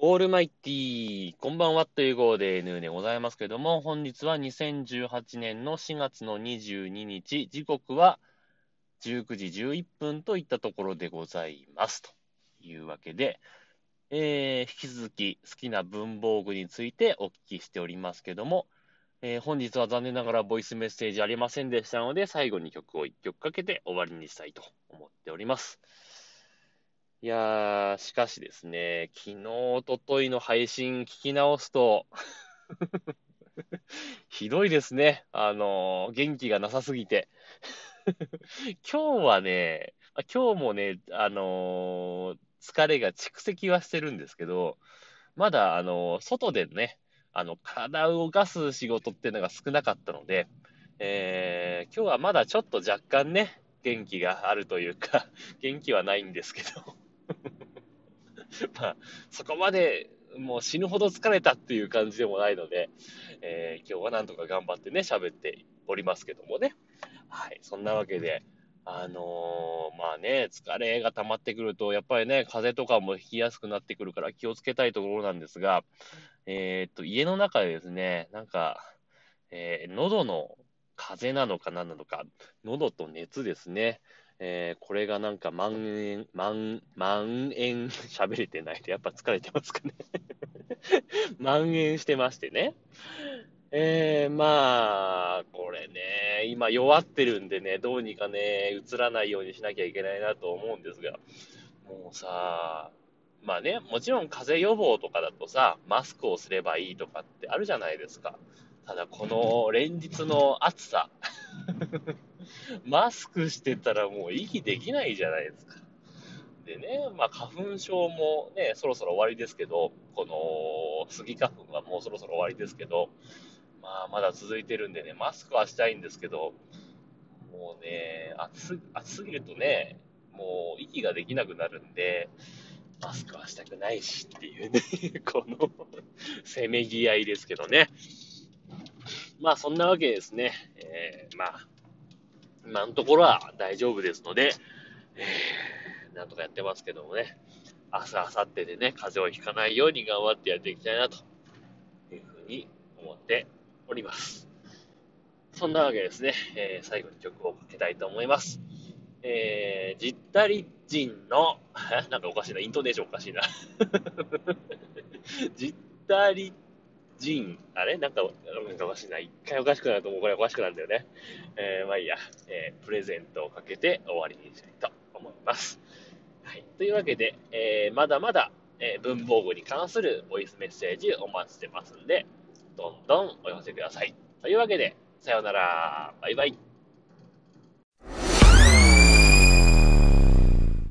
オールマイティー、こんばんはという号で N でございますけども、本日は2018年の4月の22日、時刻は19時11分といったところでございます。というわけで、えー、引き続き好きな文房具についてお聞きしておりますけども、えー、本日は残念ながらボイスメッセージありませんでしたので、最後に曲を1曲かけて終わりにしたいと思っております。いやー、しかしですね、昨日、おとといの配信聞き直すと ひどいですね。あのー、元気がなさすぎて 今日はね、今日もね、あのー、疲れが蓄積はしてるんですけど、まだ、あのー、外でね、あの、体を動かす仕事っていうのが少なかったので、えー、今日はまだちょっと若干ね、元気があるというか、元気はないんですけど まあ、そこまでもう死ぬほど疲れたっていう感じでもないので、えー、今日はなんとか頑張ってね、喋っておりますけどもね。はい、そんなわけで、あのー、まあね、疲れが溜まってくると、やっぱりね、風邪とかもひきやすくなってくるから気をつけたいところなんですが、えー、っと、家の中でですね、なんか、えー、喉の風邪なのか何なのか、喉と熱ですね。えー、これがなんか蔓延、蔓、蔓延、喋れてないと、やっぱ疲れてますかね 蔓延してましてね。えー、まあ、これね、今弱ってるんでね、どうにかね、映らないようにしなきゃいけないなと思うんですが、もうさ、まあね、もちろん風邪予防とかだとさ、マスクをすればいいとかってあるじゃないですか。ただ、この連日の暑さ。マスクしてたらもう息できないじゃないですか。でね、まあ花粉症もね、そろそろ終わりですけど、このスギ花粉はもうそろそろ終わりですけど、まあまだ続いてるんでね、マスクはしたいんですけど、もうね、暑暑すぎるとね、もう息ができなくなるんで、マスクはしたくないしっていうね、このせめぎ合いですけどね。まあそんなわけですね。えー、まあ今のところは大丈夫ですので、えー、なんとかやってますけどもね、明日、明後日でね、風邪をひかないように頑張ってやっていきたいなというふうに思っております。そんなわけですね、えー、最後に曲をかけたいと思います。えー、ジッタリ人の、なんかおかしいな、イントネーションおかしいな。ジッタリジン、あれ？なんか、なんかおかしい？な。一回おかしくなるともうこれおかしくなるんだよね。えー、まあいいや、えー、プレゼントをかけて終わりにしたいと思います。はい。というわけで、えー、まだまだ、え、文房具に関するボイスメッセージお待ちしてますんで、どんどんお寄せください。というわけで、さようなら。バイバイ。